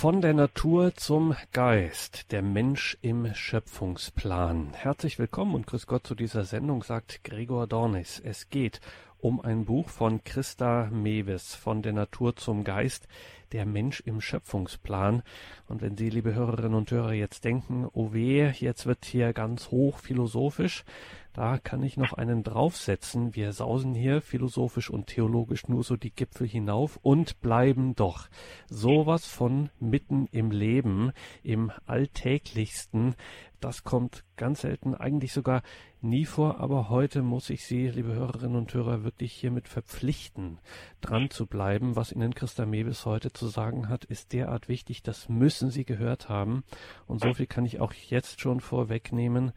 Von der Natur zum Geist, der Mensch im Schöpfungsplan. Herzlich willkommen und grüß Gott zu dieser Sendung, sagt Gregor Dornis. Es geht um ein Buch von Christa Mewes, von der Natur zum Geist, der Mensch im Schöpfungsplan. Und wenn Sie, liebe Hörerinnen und Hörer, jetzt denken, oh weh, jetzt wird hier ganz hoch philosophisch, da kann ich noch einen draufsetzen. Wir sausen hier philosophisch und theologisch nur so die Gipfel hinauf und bleiben doch sowas von mitten im Leben, im Alltäglichsten. Das kommt ganz selten, eigentlich sogar nie vor, aber heute muss ich Sie, liebe Hörerinnen und Hörer, wirklich hiermit verpflichten, dran zu bleiben. Was Ihnen Christa Mewes heute zu sagen hat, ist derart wichtig, das müssen Sie gehört haben. Und so viel kann ich auch jetzt schon vorwegnehmen.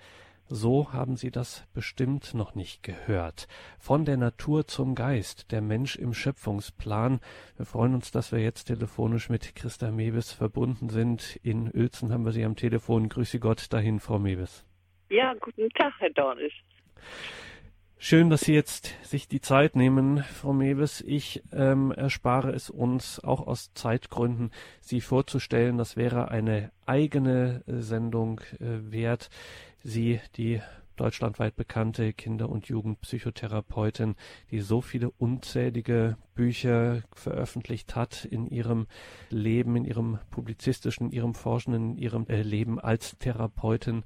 So haben Sie das bestimmt noch nicht gehört. Von der Natur zum Geist, der Mensch im Schöpfungsplan. Wir freuen uns, dass wir jetzt telefonisch mit Christa Mewes verbunden sind. In Uelzen haben wir Sie am Telefon. Grüße Gott dahin, Frau Mewes. Ja, guten Tag, Herr Dornis. Schön, dass Sie jetzt sich die Zeit nehmen, Frau Mewes. Ich ähm, erspare es uns auch aus Zeitgründen, Sie vorzustellen. Das wäre eine eigene äh, Sendung äh, wert. Sie, die deutschlandweit bekannte Kinder- und Jugendpsychotherapeutin, die so viele unzählige Bücher veröffentlicht hat in ihrem Leben, in ihrem publizistischen, in ihrem forschenden, in ihrem äh, Leben als Therapeutin.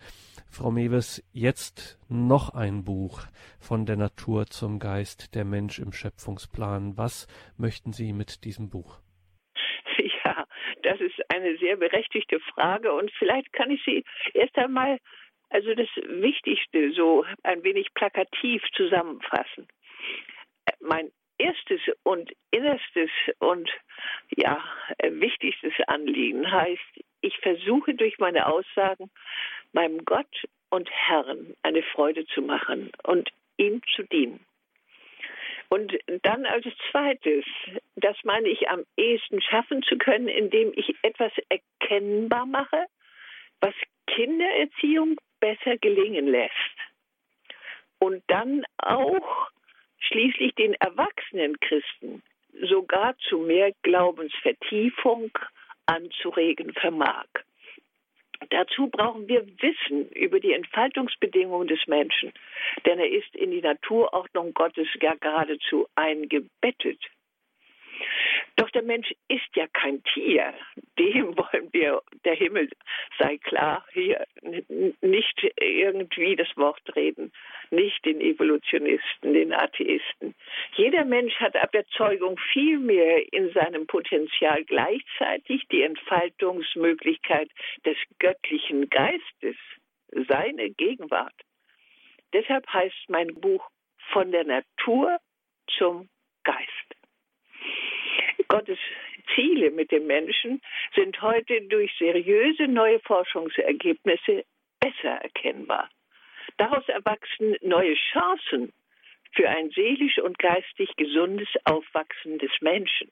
Frau Mewes, jetzt noch ein Buch von der Natur zum Geist, der Mensch im Schöpfungsplan. Was möchten Sie mit diesem Buch? Ja, das ist eine sehr berechtigte Frage und vielleicht kann ich Sie erst einmal also das Wichtigste so ein wenig plakativ zusammenfassen. Mein erstes und innerstes und ja, wichtigstes Anliegen heißt, ich versuche durch meine Aussagen meinem Gott und Herrn eine Freude zu machen und ihm zu dienen. Und dann als zweites, das meine ich am ehesten schaffen zu können, indem ich etwas erkennbar mache, was Kindererziehung besser gelingen lässt. Und dann auch schließlich den erwachsenen Christen sogar zu mehr Glaubensvertiefung anzuregen vermag. Dazu brauchen wir Wissen über die Entfaltungsbedingungen des Menschen, denn er ist in die Naturordnung Gottes ja geradezu eingebettet. Doch der Mensch ist ja kein Tier. Dem wollen wir, der Himmel sei klar, hier nicht irgendwie das Wort reden, nicht den Evolutionisten, den Atheisten. Jeder Mensch hat ab der Zeugung viel mehr in seinem Potenzial gleichzeitig die Entfaltungsmöglichkeit des göttlichen Geistes, seine Gegenwart. Deshalb heißt mein Buch von der Natur zum Geist. Gottes Ziele mit dem Menschen sind heute durch seriöse neue Forschungsergebnisse besser erkennbar. Daraus erwachsen neue Chancen für ein seelisch und geistig gesundes Aufwachsen des Menschen.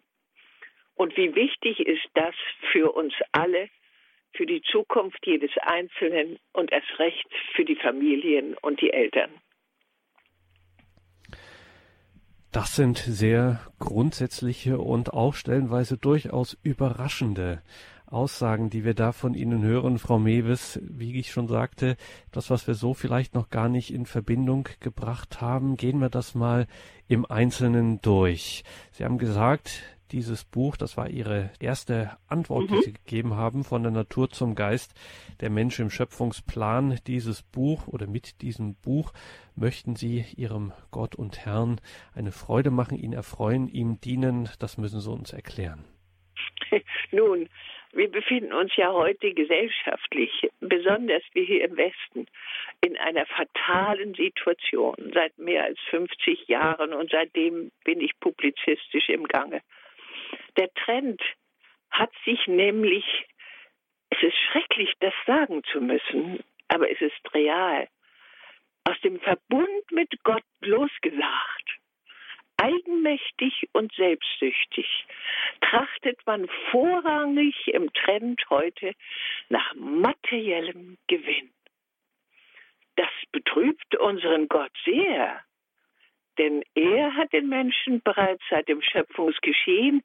Und wie wichtig ist das für uns alle, für die Zukunft jedes Einzelnen und erst recht für die Familien und die Eltern. Das sind sehr grundsätzliche und auch stellenweise durchaus überraschende Aussagen, die wir da von Ihnen hören, Frau Mewes. Wie ich schon sagte, das, was wir so vielleicht noch gar nicht in Verbindung gebracht haben, gehen wir das mal im Einzelnen durch. Sie haben gesagt, dieses Buch, das war Ihre erste Antwort, mhm. die Sie gegeben haben, von der Natur zum Geist, der Mensch im Schöpfungsplan. Dieses Buch oder mit diesem Buch möchten Sie Ihrem Gott und Herrn eine Freude machen, ihn erfreuen, ihm dienen. Das müssen Sie uns erklären. Nun, wir befinden uns ja heute gesellschaftlich, besonders wir hier im Westen, in einer fatalen Situation seit mehr als 50 Jahren und seitdem bin ich publizistisch im Gange. Der Trend hat sich nämlich, es ist schrecklich, das sagen zu müssen, aber es ist real, aus dem Verbund mit Gott losgesagt. Eigenmächtig und selbstsüchtig trachtet man vorrangig im Trend heute nach materiellem Gewinn. Das betrübt unseren Gott sehr, denn er hat den Menschen bereits seit dem Schöpfungsgeschehen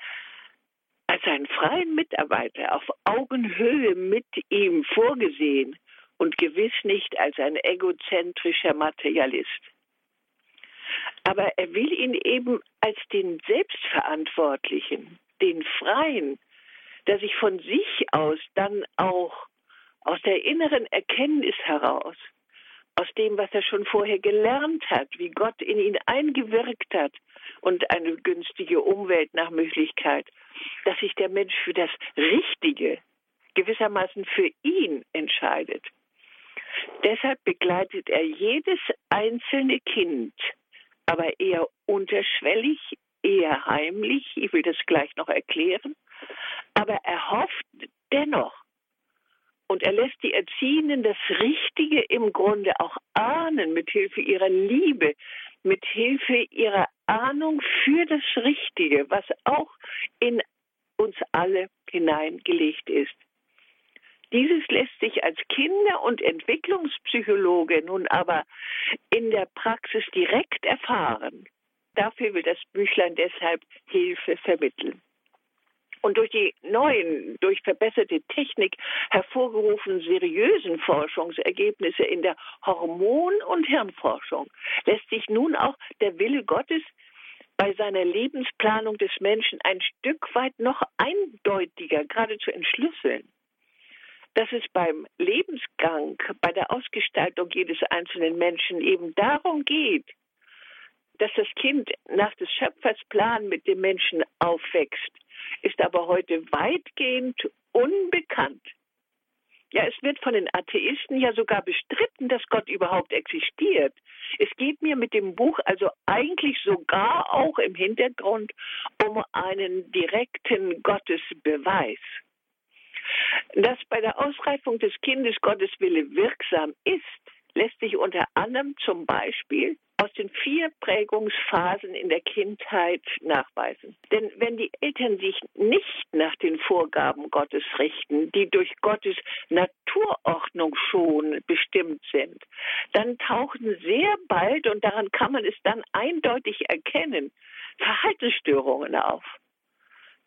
als als einen freien Mitarbeiter auf Augenhöhe mit ihm vorgesehen und gewiss nicht als ein egozentrischer Materialist. Aber er will ihn eben als den Selbstverantwortlichen, den Freien, der sich von sich aus dann auch aus der inneren Erkenntnis heraus, aus dem, was er schon vorher gelernt hat, wie Gott in ihn eingewirkt hat und eine günstige Umwelt nach Möglichkeit, dass sich der Mensch für das Richtige gewissermaßen für ihn entscheidet. Deshalb begleitet er jedes einzelne Kind, aber eher unterschwellig, eher heimlich, ich will das gleich noch erklären, aber er hofft dennoch, und er lässt die Erziehenden das Richtige im Grunde auch ahnen, mit Hilfe ihrer Liebe, mit Hilfe ihrer Ahnung für das Richtige, was auch in uns alle hineingelegt ist. Dieses lässt sich als Kinder- und Entwicklungspsychologe nun aber in der Praxis direkt erfahren. Dafür will das Büchlein deshalb Hilfe vermitteln und durch die neuen, durch verbesserte Technik hervorgerufenen seriösen Forschungsergebnisse in der Hormon- und Hirnforschung lässt sich nun auch der Wille Gottes bei seiner Lebensplanung des Menschen ein Stück weit noch eindeutiger, geradezu entschlüsseln. Dass es beim Lebensgang, bei der Ausgestaltung jedes einzelnen Menschen eben darum geht, dass das Kind nach des Schöpfers Plan mit dem Menschen aufwächst, ist aber heute weitgehend unbekannt. Ja, es wird von den Atheisten ja sogar bestritten, dass Gott überhaupt existiert. Es geht mir mit dem Buch also eigentlich sogar auch im Hintergrund um einen direkten Gottesbeweis. Dass bei der Ausreifung des Kindes Gottes Wille wirksam ist, lässt sich unter anderem zum Beispiel aus den vier Prägungsphasen in der Kindheit nachweisen. Denn wenn die Eltern sich nicht nach den Vorgaben Gottes richten, die durch Gottes Naturordnung schon bestimmt sind, dann tauchen sehr bald, und daran kann man es dann eindeutig erkennen, Verhaltensstörungen auf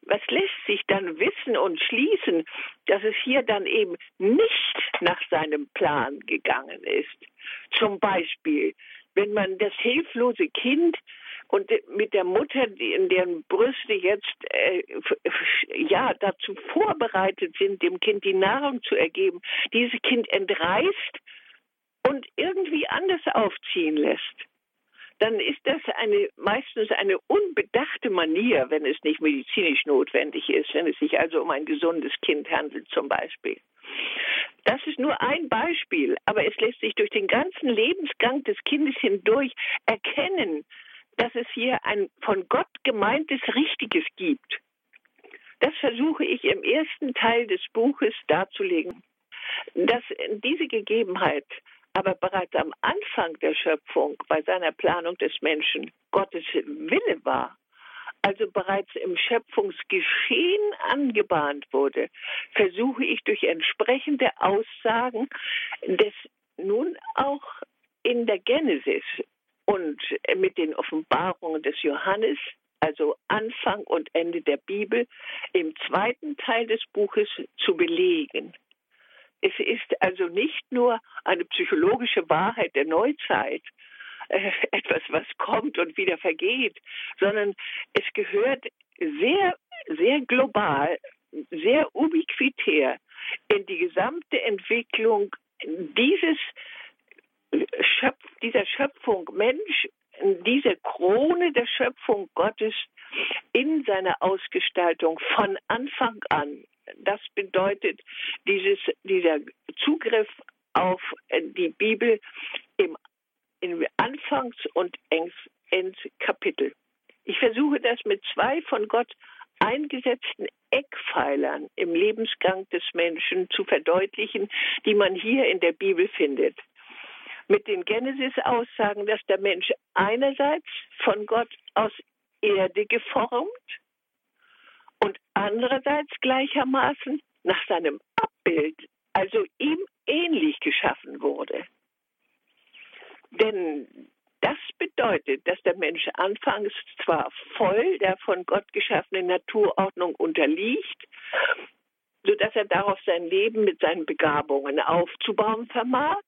was lässt sich dann wissen und schließen, dass es hier dann eben nicht nach seinem Plan gegangen ist? Zum Beispiel wenn man das hilflose Kind und mit der Mutter, in deren Brüste jetzt äh, ja dazu vorbereitet sind, dem Kind die Nahrung zu ergeben, dieses Kind entreißt und irgendwie anders aufziehen lässt, dann ist das eine meistens eine unbedachte Manier, wenn es nicht medizinisch notwendig ist, wenn es sich also um ein gesundes Kind handelt zum Beispiel. Das ist nur ein Beispiel, aber es lässt sich durch den ganzen Lebensgang des Kindes hindurch erkennen, dass es hier ein von Gott gemeintes Richtiges gibt. Das versuche ich im ersten Teil des Buches darzulegen, dass diese Gegebenheit aber bereits am Anfang der Schöpfung bei seiner Planung des Menschen Gottes Wille war also bereits im Schöpfungsgeschehen angebahnt wurde, versuche ich durch entsprechende Aussagen des nun auch in der Genesis und mit den Offenbarungen des Johannes, also Anfang und Ende der Bibel, im zweiten Teil des Buches zu belegen. Es ist also nicht nur eine psychologische Wahrheit der Neuzeit, äh, etwas, was kommt und wieder vergeht, sondern es gehört sehr, sehr global, sehr ubiquitär in die gesamte Entwicklung dieses Schöpf, dieser Schöpfung Mensch, diese Krone der Schöpfung Gottes in seiner Ausgestaltung von Anfang an. Das bedeutet dieses, dieser Zugriff auf die Bibel Anfangs- und Endkapitel. Ich versuche das mit zwei von Gott eingesetzten Eckpfeilern im Lebensgang des Menschen zu verdeutlichen, die man hier in der Bibel findet. Mit den Genesis-Aussagen, dass der Mensch einerseits von Gott aus Erde geformt und andererseits gleichermaßen nach seinem Abbild, also ihm ähnlich geschaffen wurde. Denn Das bedeutet, dass der Mensch anfangs zwar voll der von Gott geschaffenen Naturordnung unterliegt, sodass er darauf sein Leben mit seinen Begabungen aufzubauen vermag,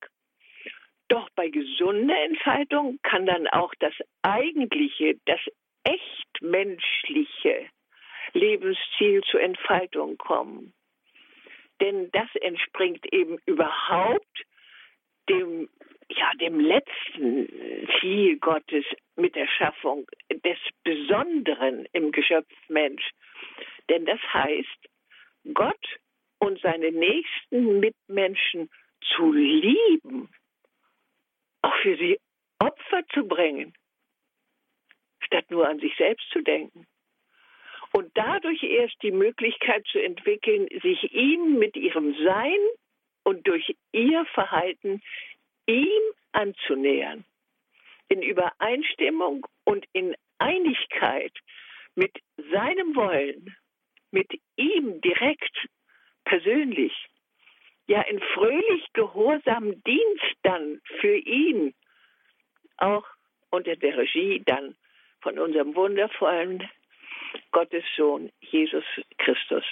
doch bei gesunder Entfaltung kann dann auch das eigentliche, das echt menschliche Lebensziel zur Entfaltung kommen. Denn das entspringt eben überhaupt dem, ja, dem letzten Ziel Gottes mit der Schaffung des Besonderen im Geschöpfsmensch. Denn das heißt, Gott und seine nächsten Mitmenschen zu lieben, auch für sie Opfer zu bringen, statt nur an sich selbst zu denken. Und dadurch erst die Möglichkeit zu entwickeln, sich ihm mit ihrem Sein und durch ihr Verhalten ihm anzunähern. In Übereinstimmung und in Einigkeit mit seinem Wollen, mit ihm direkt persönlich, ja in fröhlich gehorsamem Dienst dann für ihn, auch unter der Regie dann von unserem wundervollen Gottes Sohn Jesus Christus.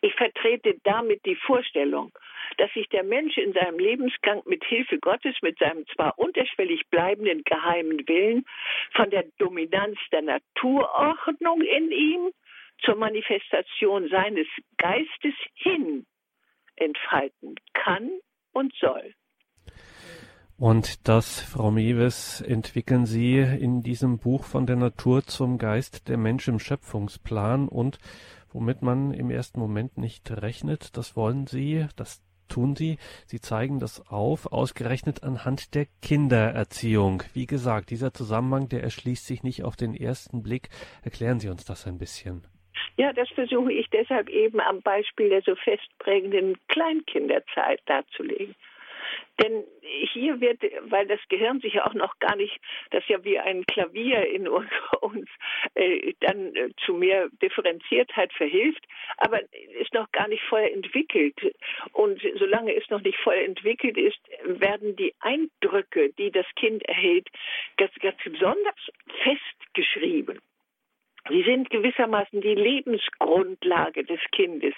Ich vertrete damit die Vorstellung, dass sich der Mensch in seinem Lebensgang mit Hilfe Gottes, mit seinem zwar unterschwellig bleibenden geheimen Willen, von der Dominanz der Naturordnung in ihm zur Manifestation seines Geistes hin entfalten kann und soll. Und das, Frau Mewes, entwickeln Sie in diesem Buch von der Natur zum Geist der Mensch im Schöpfungsplan und womit man im ersten Moment nicht rechnet, das wollen Sie, das tun Sie. Sie zeigen das auf, ausgerechnet anhand der Kindererziehung. Wie gesagt, dieser Zusammenhang, der erschließt sich nicht auf den ersten Blick. Erklären Sie uns das ein bisschen. Ja, das versuche ich deshalb eben am Beispiel der so festprägenden Kleinkinderzeit darzulegen. Denn hier wird, weil das Gehirn sich ja auch noch gar nicht, das ja wie ein Klavier in uns äh, dann äh, zu mehr Differenziertheit verhilft, aber ist noch gar nicht voll entwickelt. Und solange es noch nicht voll entwickelt ist, werden die Eindrücke, die das Kind erhält, ganz, ganz besonders festgeschrieben. Sie sind gewissermaßen die Lebensgrundlage des Kindes.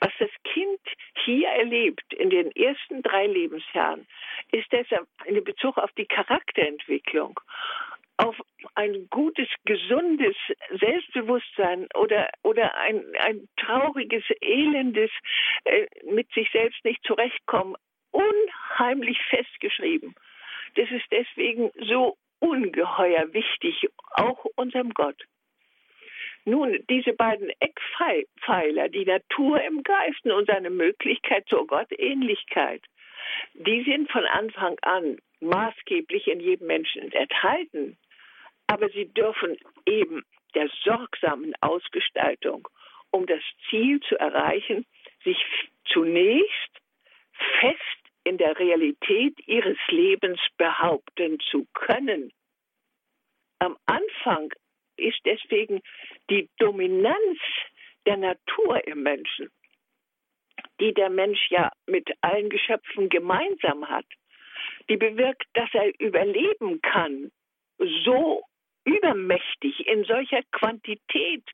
Was das Kind hier erlebt in den ersten drei Lebensjahren, ist deshalb in Bezug auf die Charakterentwicklung, auf ein gutes, gesundes Selbstbewusstsein oder, oder ein, ein trauriges, elendes, äh, mit sich selbst nicht zurechtkommen, unheimlich festgeschrieben. Das ist deswegen so ungeheuer wichtig, auch unserem Gott. Nun, diese beiden Eckpfeiler, die Natur im Geisten und seine Möglichkeit zur Gottähnlichkeit, die sind von Anfang an maßgeblich in jedem Menschen enthalten. Aber sie dürfen eben der sorgsamen Ausgestaltung, um das Ziel zu erreichen, sich zunächst fest in der Realität ihres Lebens behaupten zu können. Am Anfang ist deswegen die Dominanz der Natur im Menschen, die der Mensch ja mit allen Geschöpfen gemeinsam hat, die bewirkt, dass er überleben kann, so übermächtig, in solcher Quantität,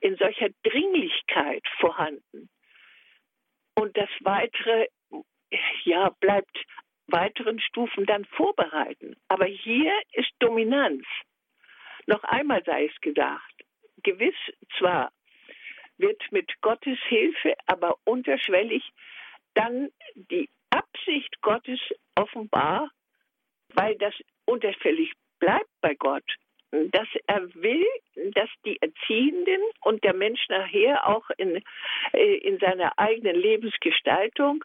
in solcher Dringlichkeit vorhanden. Und das weitere, ja, bleibt weiteren Stufen dann vorbereiten. Aber hier ist Dominanz. Noch einmal sei es gesagt, gewiss zwar wird mit Gottes Hilfe, aber unterschwellig dann die Absicht Gottes offenbar, weil das unterschwellig bleibt bei Gott, dass er will, dass die Erziehenden und der Mensch nachher auch in, äh, in seiner eigenen Lebensgestaltung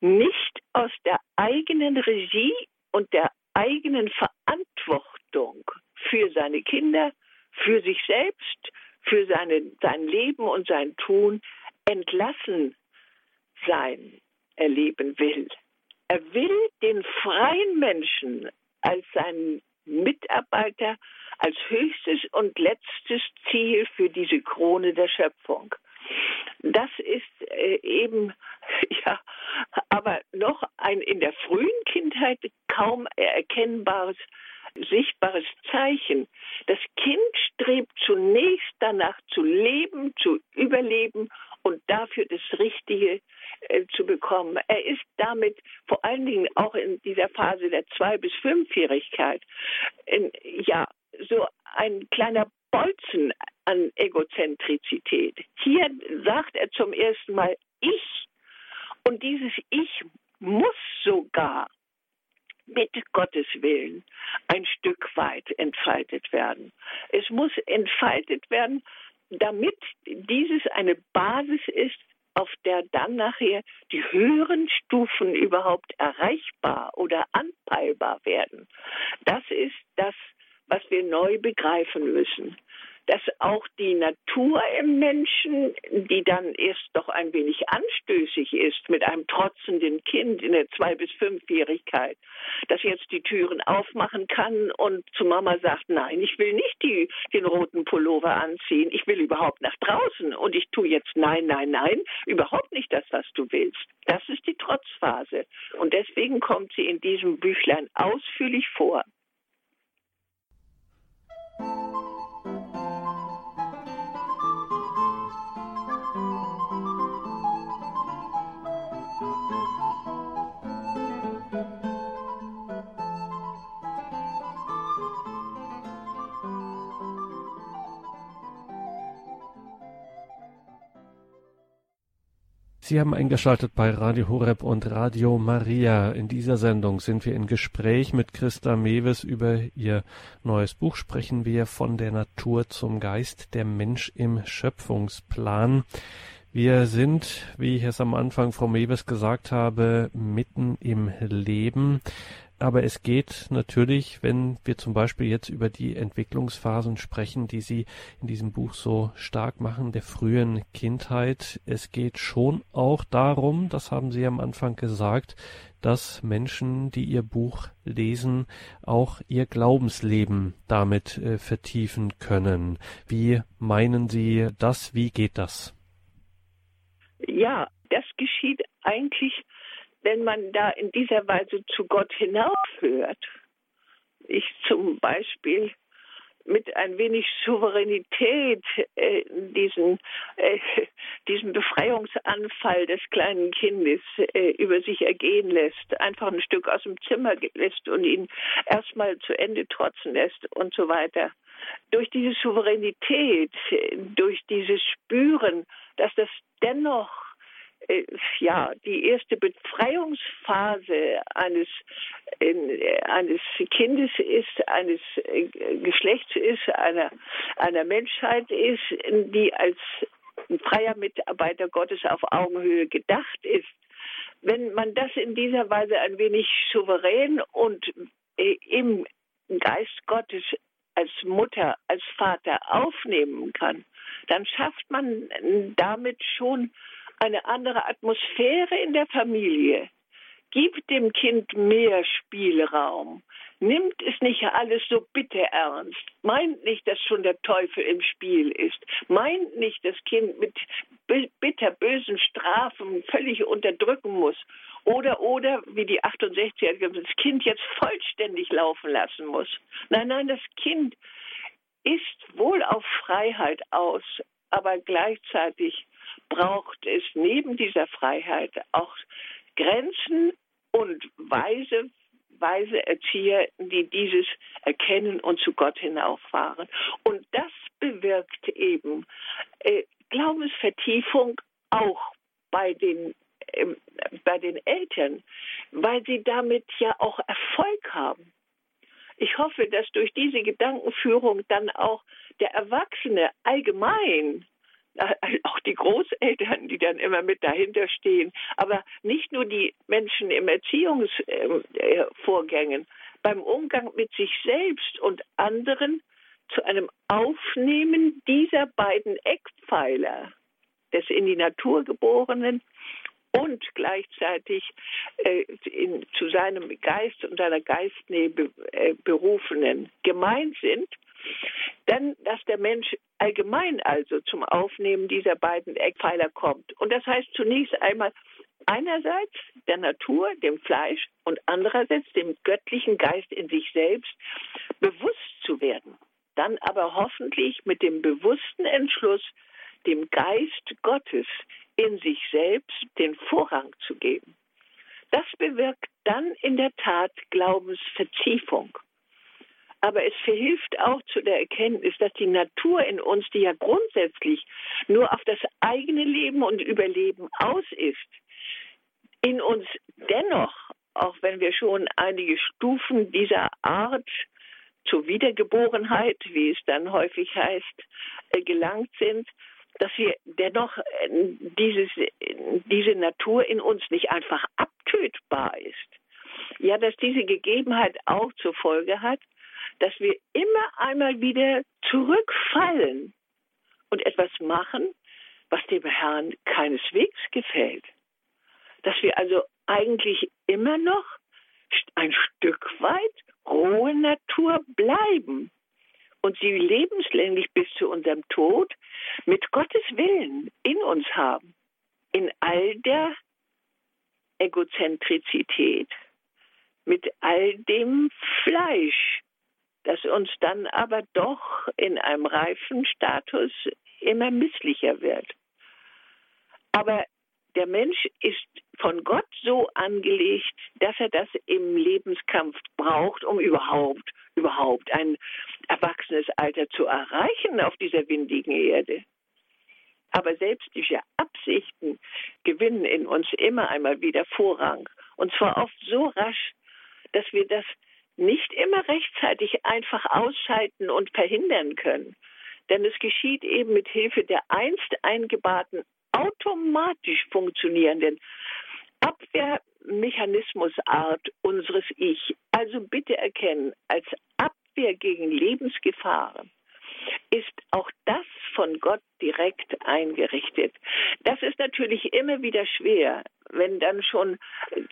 nicht aus der eigenen Regie und der eigenen Verantwortung für seine Kinder, für sich selbst, für seine, sein Leben und sein Tun entlassen sein erleben will. Er will den freien Menschen als seinen Mitarbeiter, als höchstes und letztes Ziel für diese Krone der Schöpfung. Das ist äh, eben ja aber noch ein in der frühen Kindheit kaum erkennbares sichtbares Zeichen. Das Kind strebt zunächst danach zu leben, zu überleben und dafür das Richtige äh, zu bekommen. Er ist damit vor allen Dingen auch in dieser Phase der Zwei- bis Fünfjährigkeit in, ja so ein kleiner Bolzen an Egozentrizität. Hier sagt er zum ersten Mal ich und dieses Ich muss sogar mit Gottes Willen ein Stück weit entfaltet werden. Es muss entfaltet werden, damit dieses eine Basis ist, auf der dann nachher die höheren Stufen überhaupt erreichbar oder anpeilbar werden. Das ist das, was wir neu begreifen müssen dass auch die Natur im Menschen, die dann erst doch ein wenig anstößig ist mit einem trotzenden Kind in der Zwei- bis Fünfjährigkeit, das jetzt die Türen aufmachen kann und zu Mama sagt, nein, ich will nicht die, den roten Pullover anziehen, ich will überhaupt nach draußen und ich tue jetzt nein, nein, nein, überhaupt nicht das, was du willst. Das ist die Trotzphase und deswegen kommt sie in diesem Büchlein ausführlich vor. Sie haben eingeschaltet bei Radio Horeb und Radio Maria. In dieser Sendung sind wir in Gespräch mit Christa Mewes über ihr neues Buch. Sprechen wir von der Natur zum Geist, der Mensch im Schöpfungsplan. Wir sind, wie ich es am Anfang Frau Mewes gesagt habe, mitten im Leben. Aber es geht natürlich, wenn wir zum Beispiel jetzt über die Entwicklungsphasen sprechen, die Sie in diesem Buch so stark machen, der frühen Kindheit. Es geht schon auch darum, das haben Sie am Anfang gesagt, dass Menschen, die Ihr Buch lesen, auch ihr Glaubensleben damit äh, vertiefen können. Wie meinen Sie das? Wie geht das? Ja, das geschieht eigentlich wenn man da in dieser Weise zu Gott hinaufhört, ich zum Beispiel mit ein wenig Souveränität äh, diesen, äh, diesen Befreiungsanfall des kleinen Kindes äh, über sich ergehen lässt, einfach ein Stück aus dem Zimmer lässt und ihn erstmal zu Ende trotzen lässt und so weiter. Durch diese Souveränität, durch dieses Spüren, dass das dennoch äh, ja, die erste Befreiungsphase eines, äh, eines Kindes ist, eines äh, Geschlechts ist, einer, einer Menschheit ist, die als freier Mitarbeiter Gottes auf Augenhöhe gedacht ist. Wenn man das in dieser Weise ein wenig souverän und im Geist Gottes als Mutter, als Vater aufnehmen kann, dann schafft man damit schon eine andere Atmosphäre in der Familie. Gibt dem Kind mehr Spielraum. Nimmt es nicht alles so bitter ernst. Meint nicht, dass schon der Teufel im Spiel ist. Meint nicht, das Kind mit bitterbösen Strafen völlig unterdrücken muss. Oder, oder, wie die 68er, das Kind jetzt vollständig laufen lassen muss. Nein, nein, das Kind ist wohl auf Freiheit aus, aber gleichzeitig braucht es neben dieser Freiheit auch Grenzen und weise, weise Erzieher, die dieses erkennen und zu Gott hinauffahren. Und das bewirkt eben äh, Glaubensvertiefung auch bei den äh, bei den Eltern, weil sie damit ja auch Erfolg haben. Ich hoffe, dass durch diese Gedankenführung dann auch der Erwachsene allgemein auch die Großeltern, die dann immer mit dahinter stehen, aber nicht nur die Menschen im Erziehungsvorgängen, beim Umgang mit sich selbst und anderen zu einem Aufnehmen dieser beiden Eckpfeiler des in die Natur geborenen und gleichzeitig äh, in, zu seinem Geist und seiner Geistnähe be, äh, berufenen gemeint sind, dann, dass der Mensch allgemein also zum Aufnehmen dieser beiden Eckpfeiler kommt. Und das heißt zunächst einmal einerseits der Natur, dem Fleisch und andererseits dem göttlichen Geist in sich selbst bewusst zu werden. Dann aber hoffentlich mit dem bewussten Entschluss, dem Geist Gottes in sich selbst den Vorrang zu geben. Das bewirkt dann in der Tat Glaubensvertiefung. Aber es verhilft auch zu der Erkenntnis, dass die Natur in uns, die ja grundsätzlich nur auf das eigene Leben und Überleben aus ist, in uns dennoch, auch wenn wir schon einige Stufen dieser Art zur Wiedergeborenheit, wie es dann häufig heißt, äh, gelangt sind, dass wir dennoch äh, dieses, diese Natur in uns nicht einfach abtötbar ist. Ja, dass diese Gegebenheit auch zur Folge hat, dass wir immer einmal wieder zurückfallen und etwas machen, was dem Herrn keineswegs gefällt. Dass wir also eigentlich immer noch ein Stück weit rohe Natur bleiben und sie lebenslänglich bis zu unserem Tod mit Gottes Willen in uns haben, in all der Egozentrizität, mit all dem Fleisch, das uns dann aber doch in einem reifen Status immer misslicher wird. Aber der Mensch ist von Gott so angelegt, dass er das im Lebenskampf braucht, um überhaupt, überhaupt ein erwachsenes Alter zu erreichen auf dieser windigen Erde. Aber selbst diese Absichten gewinnen in uns immer einmal wieder Vorrang. Und zwar oft so rasch, dass wir das nicht immer rechtzeitig einfach ausschalten und verhindern können. Denn es geschieht eben mit Hilfe der einst eingebauten, automatisch funktionierenden Abwehrmechanismusart unseres Ich. Also bitte erkennen, als Abwehr gegen Lebensgefahren ist auch das von Gott direkt eingerichtet. Das ist natürlich immer wieder schwer, wenn dann schon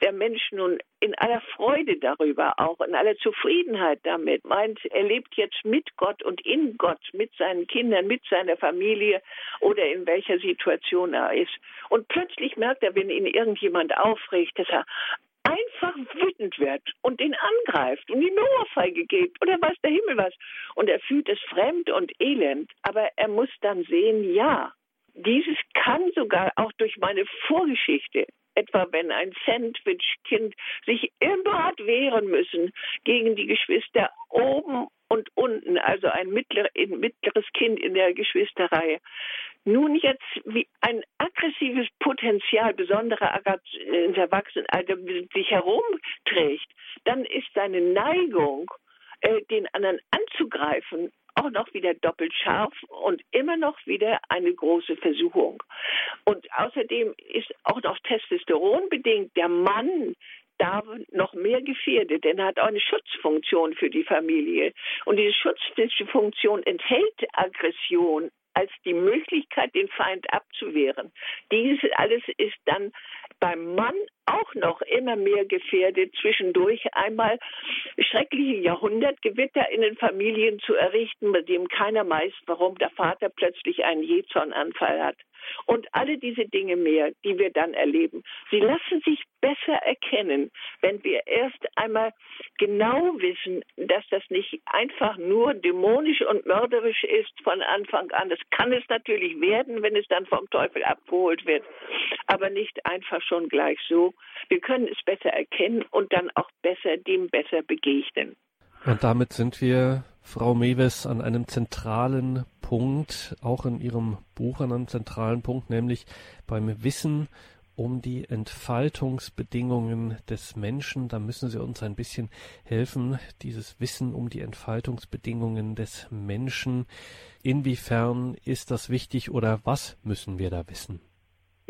der Mensch nun in aller Freude darüber, auch in aller Zufriedenheit damit meint, er lebt jetzt mit Gott und in Gott, mit seinen Kindern, mit seiner Familie oder in welcher Situation er ist. Und plötzlich merkt er, wenn ihn irgendjemand aufregt, dass er einfach wütend wird und den angreift und ihm eine Ohrfeige gibt oder weiß der Himmel was. Und er fühlt es fremd und elend, aber er muss dann sehen, ja, dieses kann sogar auch durch meine Vorgeschichte, etwa wenn ein Sandwich-Kind sich immer hat wehren müssen gegen die Geschwister oben und unten, also ein mittler, ein mittleres Kind in der Geschwisterreihe, nun jetzt wie ein aggressives Potenzial besonderer ins Erwachsenenalter sich herumträgt, dann ist seine Neigung, äh, den anderen anzugreifen, auch noch wieder doppelt scharf und immer noch wieder eine große Versuchung. Und außerdem ist auch noch Testosteron bedingt der Mann da noch mehr gefährdet, denn er hat auch eine Schutzfunktion für die Familie. Und diese Schutzfunktion enthält Aggression, als die Möglichkeit, den Feind abzuwehren. Dies alles ist dann beim Mann auch noch immer mehr gefährdet, zwischendurch einmal schreckliche Jahrhundertgewitter in den Familien zu errichten, bei dem keiner weiß, warum der Vater plötzlich einen Jezornanfall hat. Und alle diese Dinge mehr, die wir dann erleben, sie lassen sich besser erkennen, wenn wir erst einmal genau wissen, dass das nicht einfach nur dämonisch und mörderisch ist von Anfang an. Das kann es natürlich werden, wenn es dann vom Teufel abgeholt wird, aber nicht einfach schon gleich so. Wir können es besser erkennen und dann auch besser dem besser begegnen. Und damit sind wir, Frau Mewes, an einem zentralen Punkt, auch in Ihrem Buch an einem zentralen Punkt, nämlich beim Wissen um die Entfaltungsbedingungen des Menschen. Da müssen Sie uns ein bisschen helfen, dieses Wissen um die Entfaltungsbedingungen des Menschen. Inwiefern ist das wichtig oder was müssen wir da wissen?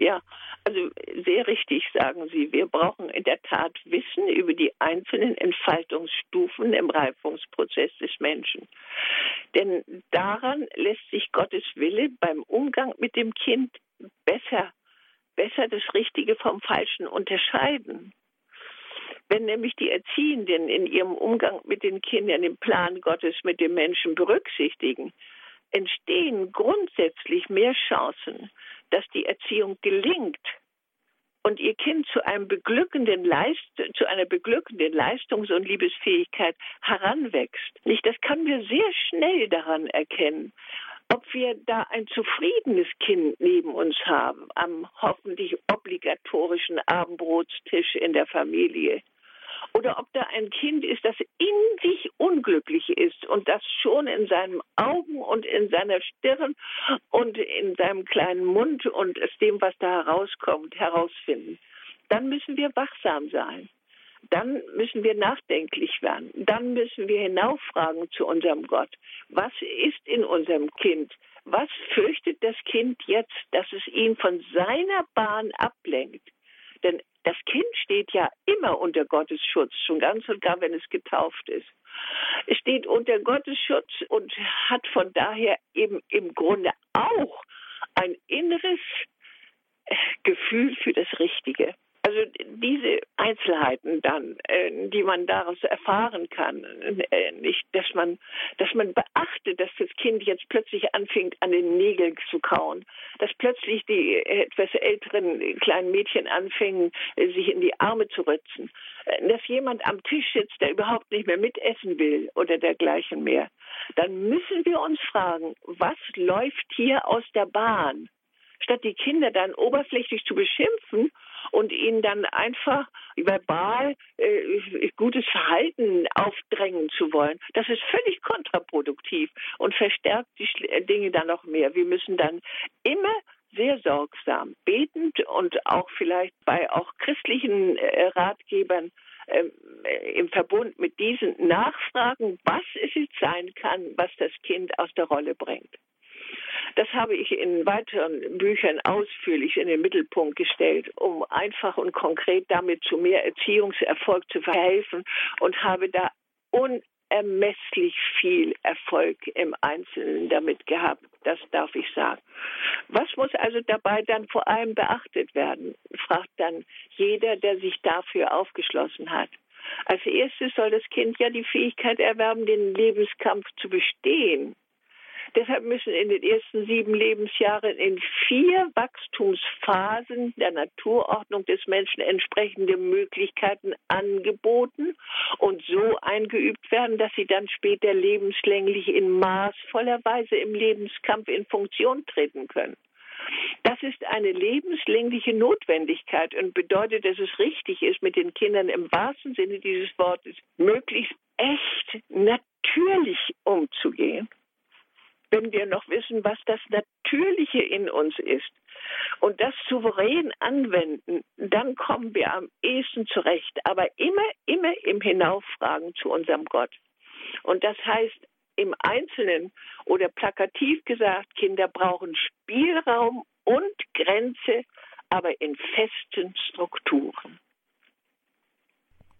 Ja, also sehr richtig sagen Sie. Wir brauchen in der Tat Wissen über die einzelnen Entfaltungsstufen im Reifungsprozess des Menschen. Denn daran lässt sich Gottes Wille beim Umgang mit dem Kind besser, besser das Richtige vom Falschen unterscheiden. Wenn nämlich die Erziehenden in ihrem Umgang mit den Kindern den Plan Gottes mit dem Menschen berücksichtigen, entstehen grundsätzlich mehr Chancen, dass die Erziehung gelingt, und ihr Kind zu einem beglückenden Leist zu einer beglückenden Leistungs- und Liebesfähigkeit heranwächst. Nicht, das können wir sehr schnell daran erkennen ob wir da ein zufriedenes Kind neben uns haben, am hoffentlich obligatorischen Abendbrotstisch in der Familie. Oder ob da ein Kind ist, das in sich unglücklich ist und das schon in seinen Augen und in seiner Stirn und in seinem kleinen Mund und aus dem, was da herauskommt, herausfinden. Dann müssen wir wachsam sein dann müssen wir nachdenklich werden. Dann müssen wir hinauffragen zu unserem Gott. Was ist in unserem Kind? Was fürchtet das Kind jetzt, dass es ihn von seiner Bahn ablenkt? Steht ja immer unter Gottes Schutz, schon ganz und gar, wenn es getauft ist. Es steht unter Gottes Schutz und hat von daher eben im Grunde auch ein inneres Gefühl für das Richtige. Also diese Einzelheiten dann, äh, die man daraus erfahren kann, äh, nicht, dass man, dass man beachtet, dass das Kind jetzt plötzlich anfängt, an den Nägeln zu kauen, dass plötzlich die etwas älteren kleinen Mädchen anfangen, äh, sich in die Arme zu ritzen, dass jemand am Tisch sitzt, der überhaupt nicht mehr mitessen will oder dergleichen mehr, dann müssen wir uns fragen, was läuft hier aus der Bahn? Statt die Kinder dann oberflächlich zu beschimpfen und ihnen dann einfach verbal äh, gutes Verhalten aufdrängen zu wollen. Das ist völlig kontraproduktiv und verstärkt die Dinge dann noch mehr. Wir müssen dann immer sehr sorgsam betend und auch vielleicht bei auch christlichen äh, Ratgebern ähm, äh, im Verbund mit diesen nachfragen, was es jetzt sein kann, was das Kind aus der Rolle bringt. Das habe ich in weiteren Büchern ausführlich in den Mittelpunkt gestellt, um einfach und konkret damit zu mehr Erziehungserfolg zu verhelfen und habe da unermesslich viel Erfolg im Einzelnen damit gehabt. Das darf ich sagen. Was muss also dabei dann vor allem beachtet werden? fragt dann jeder, der sich dafür aufgeschlossen hat. Als erstes soll das Kind ja die Fähigkeit erwerben, den Lebenskampf zu bestehen. Deshalb müssen in den ersten sieben Lebensjahren in vier Wachstumsphasen der Naturordnung des Menschen entsprechende Möglichkeiten angeboten und so eingeübt werden, dass sie dann später lebenslänglich in maßvoller Weise im Lebenskampf in Funktion treten können. Das ist eine lebenslängliche Notwendigkeit und bedeutet, dass es richtig ist, mit den Kindern im wahrsten Sinne dieses Wortes möglichst echt natürlich umzugehen wenn wir noch wissen, was das Natürliche in uns ist und das souverän anwenden, dann kommen wir am ehesten zurecht. Aber immer, immer im Hinauffragen zu unserem Gott. Und das heißt, im Einzelnen oder plakativ gesagt, Kinder brauchen Spielraum und Grenze, aber in festen Strukturen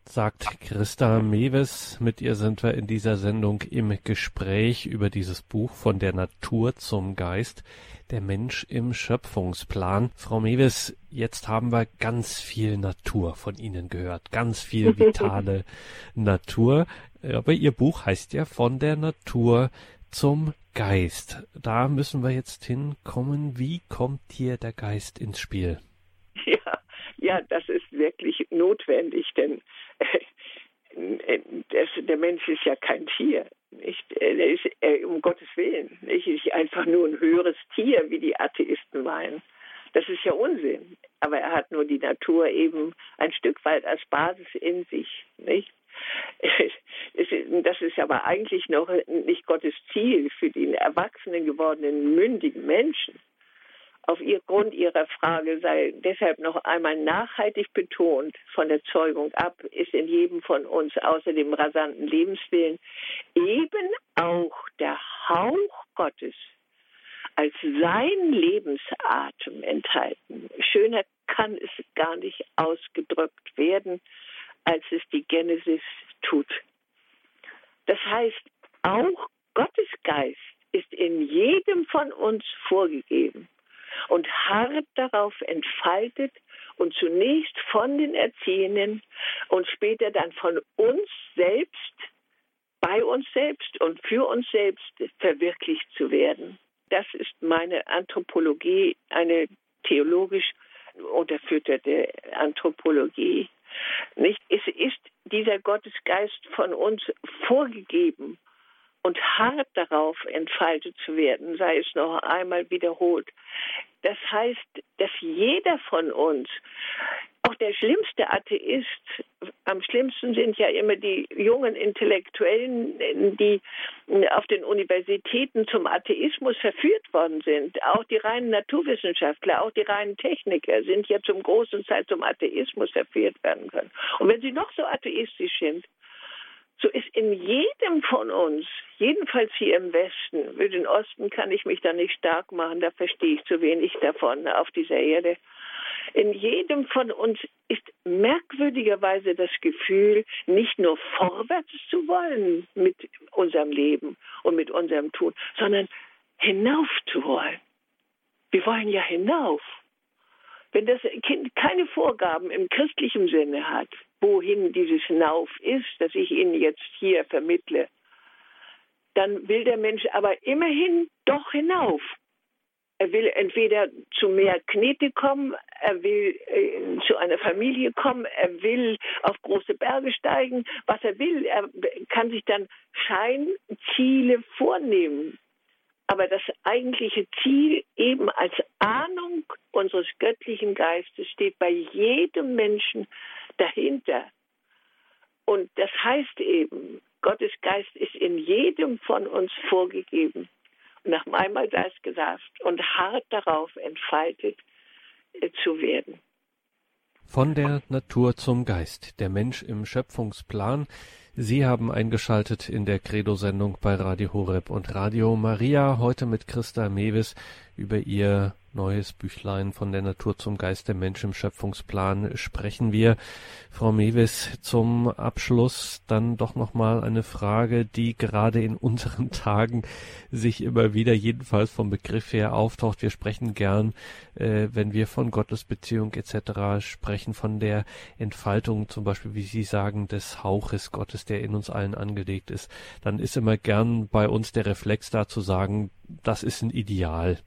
sagt Christa Mewes. Mit ihr sind wir in dieser Sendung im Gespräch über dieses Buch von der Natur zum Geist, der Mensch im Schöpfungsplan. Frau Mewes, jetzt haben wir ganz viel Natur von Ihnen gehört, ganz viel vitale Natur. Aber Ihr Buch heißt ja von der Natur zum Geist. Da müssen wir jetzt hinkommen. Wie kommt hier der Geist ins Spiel? Ja, ja, das ist wirklich notwendig, denn das, der Mensch ist ja kein Tier. Nicht? Er ist äh, um Gottes Willen nicht, nicht einfach nur ein höheres Tier, wie die Atheisten meinen. Das ist ja Unsinn. Aber er hat nur die Natur eben ein Stück weit als Basis in sich. Nicht? Das ist aber eigentlich noch nicht Gottes Ziel für den erwachsenen gewordenen mündigen Menschen auf ihr Grund ihrer Frage sei deshalb noch einmal nachhaltig betont, von der Zeugung ab ist in jedem von uns außer dem rasanten Lebenswillen eben auch der Hauch Gottes als sein Lebensatem enthalten. Schöner kann es gar nicht ausgedrückt werden, als es die Genesis tut. Das heißt, auch Gottes Geist ist in jedem von uns vorgegeben und hart darauf entfaltet und zunächst von den Erziehenden und später dann von uns selbst, bei uns selbst und für uns selbst verwirklicht zu werden. Das ist meine Anthropologie, eine theologisch unterfütterte Anthropologie. Nicht? Es ist dieser Gottesgeist von uns vorgegeben und hart darauf entfaltet zu werden, sei es noch einmal wiederholt. Das heißt, dass jeder von uns auch der schlimmste Atheist, am schlimmsten sind ja immer die jungen Intellektuellen, die auf den Universitäten zum Atheismus verführt worden sind. Auch die reinen Naturwissenschaftler, auch die reinen Techniker sind ja zum großen Teil zum Atheismus verführt werden können. Und wenn sie noch so atheistisch sind, so ist in jedem von uns, jedenfalls hier im Westen, für den Osten kann ich mich da nicht stark machen, da verstehe ich zu wenig davon auf dieser Erde, in jedem von uns ist merkwürdigerweise das Gefühl, nicht nur vorwärts zu wollen mit unserem Leben und mit unserem Tun, sondern hinauf zu wollen. Wir wollen ja hinauf. Wenn das Kind keine Vorgaben im christlichen Sinne hat, wohin dieses Hinauf ist, das ich Ihnen jetzt hier vermittle, dann will der Mensch aber immerhin doch hinauf. Er will entweder zu mehr Knete kommen, er will äh, zu einer Familie kommen, er will auf große Berge steigen, was er will. Er kann sich dann Scheinziele vornehmen. Aber das eigentliche Ziel eben als Ahnung unseres göttlichen Geistes steht bei jedem Menschen dahinter. Und das heißt eben, Gottes Geist ist in jedem von uns vorgegeben nach einmal das gesagt und hart darauf entfaltet äh, zu werden. Von der Natur zum Geist, der Mensch im Schöpfungsplan. Sie haben eingeschaltet in der Credo-Sendung bei Radio Horeb und Radio Maria, heute mit Christa Mewis über ihr neues Büchlein von der Natur zum Geist der Mensch im Schöpfungsplan sprechen wir. Frau Mewis, zum Abschluss dann doch nochmal eine Frage, die gerade in unseren Tagen sich immer wieder jedenfalls vom Begriff her auftaucht. Wir sprechen gern, äh, wenn wir von Gottesbeziehung etc. sprechen, von der Entfaltung zum Beispiel, wie Sie sagen, des Hauches Gottes, der in uns allen angelegt ist. Dann ist immer gern bei uns der Reflex da zu sagen, das ist ein Ideal,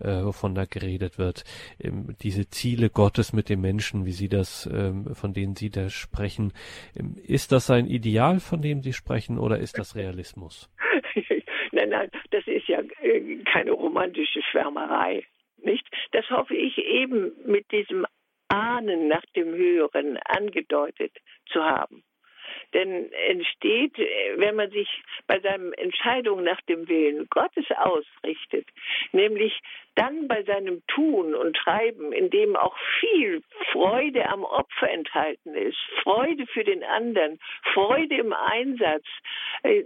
äh, wovon da geredet wird. Ähm, diese Ziele Gottes mit dem Menschen, wie Sie das, ähm, von denen Sie da sprechen, ähm, ist das ein Ideal, von dem Sie sprechen, oder ist das Realismus? nein, nein, das ist ja äh, keine romantische Schwärmerei, nicht? Das hoffe ich eben mit diesem Ahnen nach dem Höheren angedeutet zu haben. Denn entsteht, äh, wenn man sich bei seinen Entscheidungen nach dem Willen Gottes ausrichtet, nämlich dann bei seinem Tun und Treiben, in dem auch viel Freude am Opfer enthalten ist, Freude für den anderen, Freude im Einsatz, äh,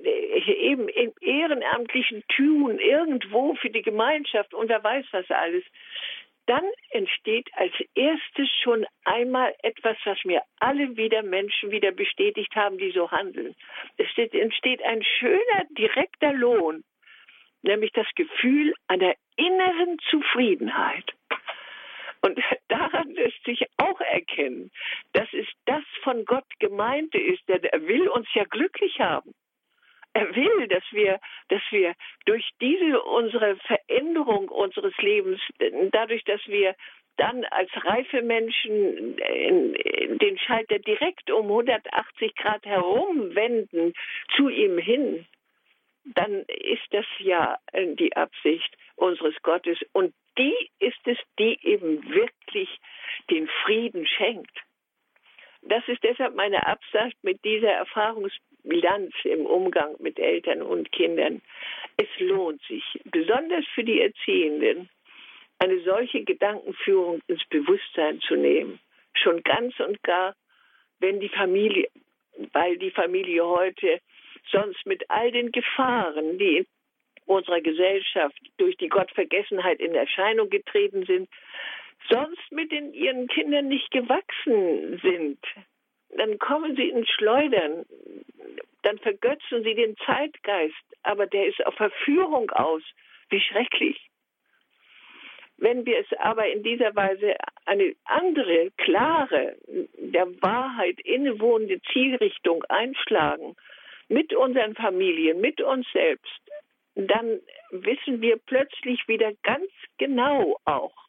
eben im ehrenamtlichen Tun irgendwo für die Gemeinschaft und wer weiß was alles, dann entsteht als erstes schon einmal etwas, was mir alle wieder Menschen wieder bestätigt haben, die so handeln. Es entsteht ein schöner, direkter Lohn, nämlich das Gefühl einer inneren Zufriedenheit. Und daran lässt sich auch erkennen, dass es das von Gott gemeinte ist, denn er will uns ja glücklich haben. Er will, dass wir, dass wir durch diese unsere Veränderung unseres Lebens, dadurch, dass wir dann als reife Menschen den Schalter direkt um 180 Grad herumwenden zu ihm hin, dann ist das ja die Absicht unseres Gottes. Und die ist es, die eben wirklich den Frieden schenkt. Das ist deshalb meine Absicht mit dieser Erfahrungsbilanz im Umgang mit Eltern und Kindern. Es lohnt sich, besonders für die Erziehenden, eine solche Gedankenführung ins Bewusstsein zu nehmen. Schon ganz und gar, wenn die Familie, weil die Familie heute sonst mit all den Gefahren, die in unserer Gesellschaft durch die Gottvergessenheit in Erscheinung getreten sind, sonst mit den, ihren Kindern nicht gewachsen sind, dann kommen sie ins Schleudern, dann vergötzen sie den Zeitgeist, aber der ist auf Verführung aus. Wie schrecklich. Wenn wir es aber in dieser Weise eine andere, klare, der Wahrheit innewohnende Zielrichtung einschlagen, mit unseren Familien, mit uns selbst, dann wissen wir plötzlich wieder ganz genau auch,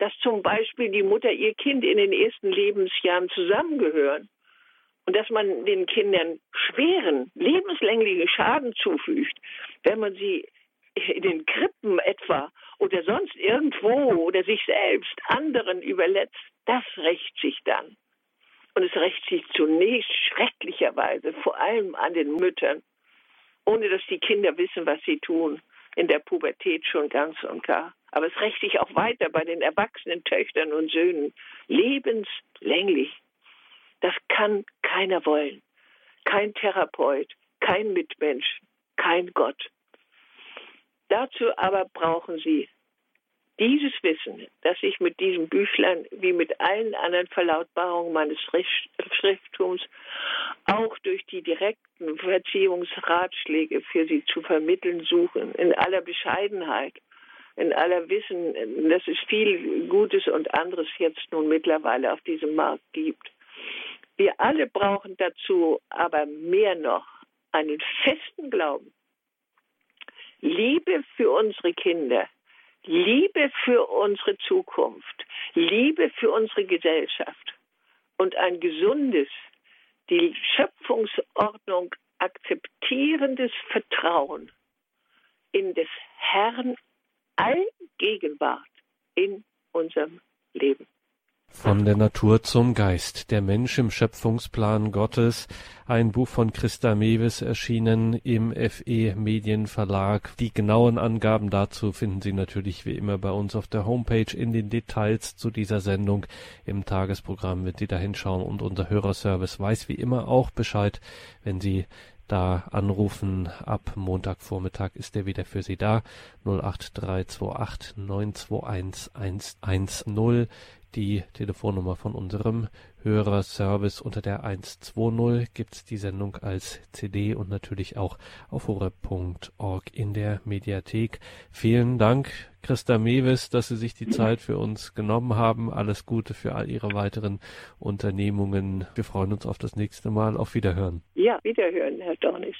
dass zum Beispiel die Mutter ihr Kind in den ersten Lebensjahren zusammengehören und dass man den Kindern schweren, lebenslänglichen Schaden zufügt, wenn man sie in den Krippen etwa oder sonst irgendwo oder sich selbst anderen überlässt, das rächt sich dann. Und es rächt sich zunächst schrecklicherweise, vor allem an den Müttern, ohne dass die Kinder wissen, was sie tun, in der Pubertät schon ganz und gar. Aber es rächt sich auch weiter bei den erwachsenen Töchtern und Söhnen, lebenslänglich. Das kann keiner wollen. Kein Therapeut, kein Mitmensch, kein Gott. Dazu aber brauchen Sie dieses Wissen, das ich mit diesem Büchlein wie mit allen anderen Verlautbarungen meines Schrifttums auch durch die direkten Verziehungsratschläge für Sie zu vermitteln suchen, in aller Bescheidenheit, in aller Wissen, dass es viel Gutes und anderes jetzt nun mittlerweile auf diesem Markt gibt. Wir alle brauchen dazu aber mehr noch einen festen Glauben, Liebe für unsere Kinder, Liebe für unsere Zukunft, Liebe für unsere Gesellschaft und ein gesundes, die Schöpfungsordnung akzeptierendes Vertrauen in des Herrn Allgegenwart in unserem Leben. Von der Natur zum Geist. Der Mensch im Schöpfungsplan Gottes. Ein Buch von Christa Mewes erschienen im FE Medienverlag. Die genauen Angaben dazu finden Sie natürlich wie immer bei uns auf der Homepage in den Details zu dieser Sendung im Tagesprogramm, wenn Sie da hinschauen. Und unser Hörerservice weiß wie immer auch Bescheid, wenn Sie da anrufen. Ab Montagvormittag ist er wieder für Sie da. 08328 921 110 die Telefonnummer von unserem Hörerservice unter der 120 gibt's die Sendung als CD und natürlich auch auf horeb.org in der Mediathek. Vielen Dank, Christa Mewes, dass Sie sich die Zeit für uns genommen haben. Alles Gute für all Ihre weiteren Unternehmungen. Wir freuen uns auf das nächste Mal. Auf Wiederhören. Ja, Wiederhören, Herr Dornis.